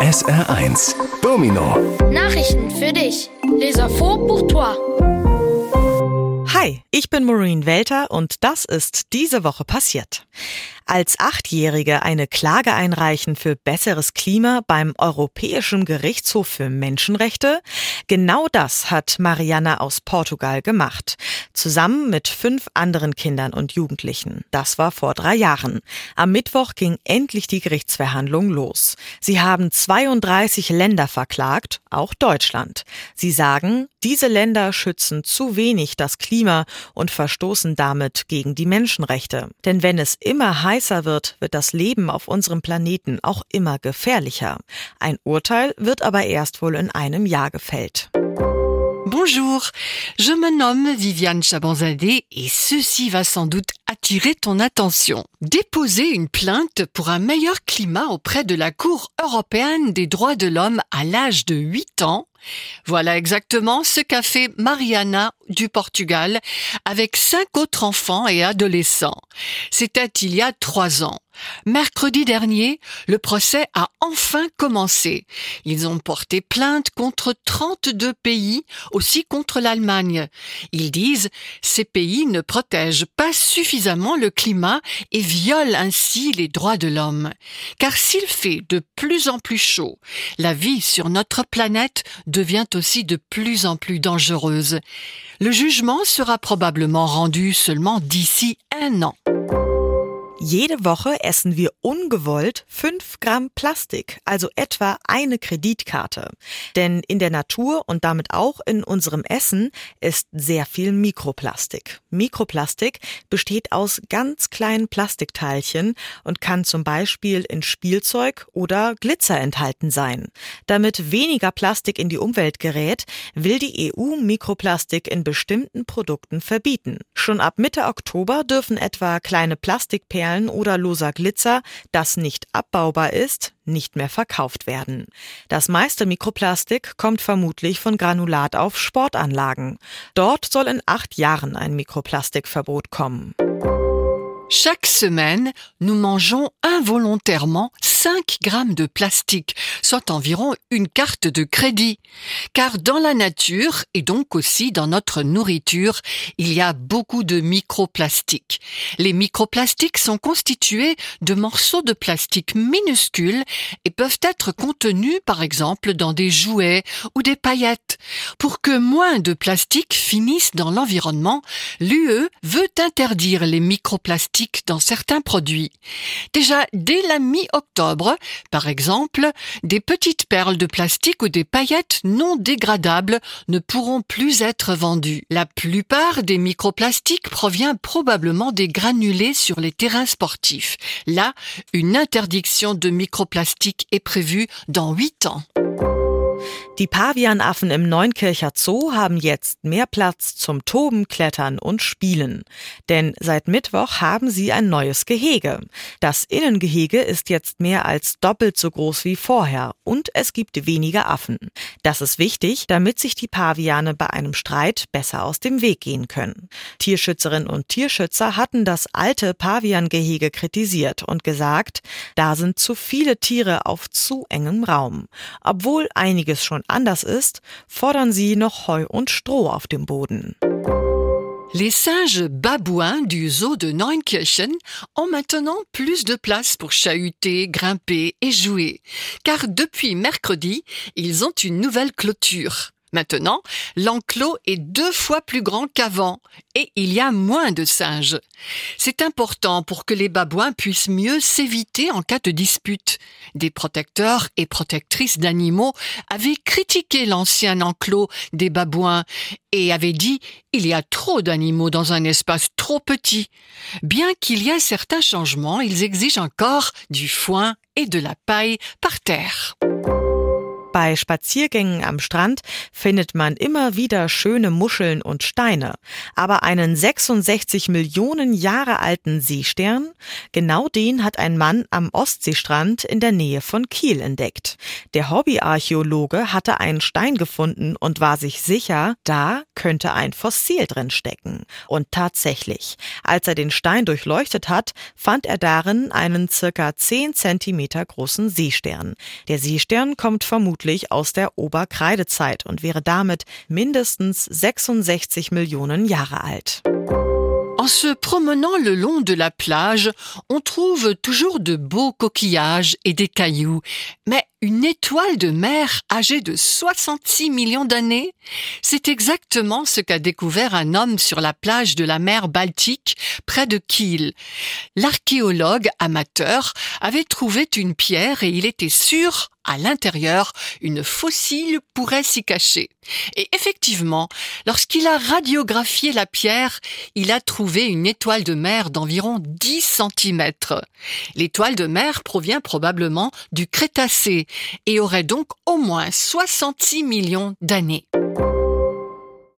SR1 Domino Nachrichten für dich. Les infos pour toi. Hi, ich bin Maureen Welter und das ist diese Woche passiert. Als Achtjährige eine Klage einreichen für besseres Klima beim Europäischen Gerichtshof für Menschenrechte? Genau das hat Mariana aus Portugal gemacht. Zusammen mit fünf anderen Kindern und Jugendlichen. Das war vor drei Jahren. Am Mittwoch ging endlich die Gerichtsverhandlung los. Sie haben 32 Länder verklagt, auch Deutschland. Sie sagen, diese Länder schützen zu wenig das Klima und verstoßen damit gegen die Menschenrechte. Denn wenn es immer heißer wird, wird das Leben auf unserem Planeten auch immer gefährlicher. Ein Urteil wird aber erst wohl in einem Jahr gefällt. Bonjour, je me nomme Viviane Chabanzadeh et ceci va sans doute attirer ton attention. Déposer une plainte pour un meilleur climat auprès de la Cour européenne des droits de l'homme à l'âge de 8 ans voilà exactement ce qu'a fait Mariana du Portugal avec cinq autres enfants et adolescents. C'était il y a trois ans. Mercredi dernier, le procès a enfin commencé. Ils ont porté plainte contre 32 pays, aussi contre l'Allemagne. Ils disent ces pays ne protègent pas suffisamment le climat et violent ainsi les droits de l'homme. Car s'il fait de plus en plus chaud, la vie sur notre planète devient aussi de plus en plus dangereuse. Le jugement sera probablement rendu seulement d'ici un an. Jede Woche essen wir ungewollt fünf Gramm Plastik, also etwa eine Kreditkarte. Denn in der Natur und damit auch in unserem Essen ist sehr viel Mikroplastik. Mikroplastik besteht aus ganz kleinen Plastikteilchen und kann zum Beispiel in Spielzeug oder Glitzer enthalten sein. Damit weniger Plastik in die Umwelt gerät, will die EU Mikroplastik in bestimmten Produkten verbieten. Schon ab Mitte Oktober dürfen etwa kleine Plastikperlen Perlen oder loser Glitzer, das nicht abbaubar ist, nicht mehr verkauft werden. Das meiste Mikroplastik kommt vermutlich von Granulat auf Sportanlagen. Dort soll in acht Jahren ein Mikroplastikverbot kommen. Chaque semaine, nous mangeons involontairement 5 grammes de plastique, soit environ une carte de crédit. Car dans la nature, et donc aussi dans notre nourriture, il y a beaucoup de microplastiques. Les microplastiques sont constitués de morceaux de plastique minuscules et peuvent être contenus par exemple dans des jouets ou des paillettes. Pour que moins de plastique finissent dans l'environnement, l'UE veut interdire les microplastiques dans certains produits. Déjà dès la mi-octobre, par exemple, des petites perles de plastique ou des paillettes non dégradables ne pourront plus être vendues. La plupart des microplastiques provient probablement des granulés sur les terrains sportifs. Là, une interdiction de microplastiques est prévue dans 8 ans. Die Pavianaffen im Neunkircher Zoo haben jetzt mehr Platz zum Toben, Klettern und Spielen. Denn seit Mittwoch haben sie ein neues Gehege. Das Innengehege ist jetzt mehr als doppelt so groß wie vorher und es gibt weniger Affen. Das ist wichtig, damit sich die Paviane bei einem Streit besser aus dem Weg gehen können. Tierschützerinnen und Tierschützer hatten das alte Paviangehege kritisiert und gesagt, da sind zu viele Tiere auf zu engem Raum. Obwohl einiges schon anders ist, fordern sie noch Heu und Stroh auf dem Boden. Les singes babouins du zoo de Neunkirchen ont maintenant plus de place pour chahuter, grimper et jouer, car depuis mercredi, ils ont une nouvelle clôture. Maintenant, l'enclos est deux fois plus grand qu'avant et il y a moins de singes. C'est important pour que les babouins puissent mieux s'éviter en cas de dispute. Des protecteurs et protectrices d'animaux avaient critiqué l'ancien enclos des babouins et avaient dit il y a trop d'animaux dans un espace trop petit. Bien qu'il y ait certains changements, ils exigent encore du foin et de la paille par terre. Bei Spaziergängen am Strand findet man immer wieder schöne Muscheln und Steine. Aber einen 66 Millionen Jahre alten Seestern, genau den hat ein Mann am Ostseestrand in der Nähe von Kiel entdeckt. Der Hobbyarchäologe hatte einen Stein gefunden und war sich sicher, da könnte ein Fossil drin stecken. Und tatsächlich, als er den Stein durchleuchtet hat, fand er darin einen circa 10 Zentimeter großen Seestern. Der Seestern kommt vermutlich vermutlich aus der Oberkreidezeit und wäre damit mindestens 66 Millionen Jahre alt. En se promenant le long de la plage, on trouve toujours de beaux coquillages et des cailloux. Mais une étoile de mer âgée de 66 millions d'années C'est exactement ce qu'a découvert un homme sur la plage de la mer Baltique, près de Kiel. L'archéologue amateur avait trouvé une pierre et il était sûr à l'intérieur, une fossile pourrait s'y cacher. Et effectivement, lorsqu'il a radiographié la pierre, il a trouvé une étoile de mer d'environ 10 cm. L'étoile de mer provient probablement du Crétacé et aurait donc au moins 66 millions d'années.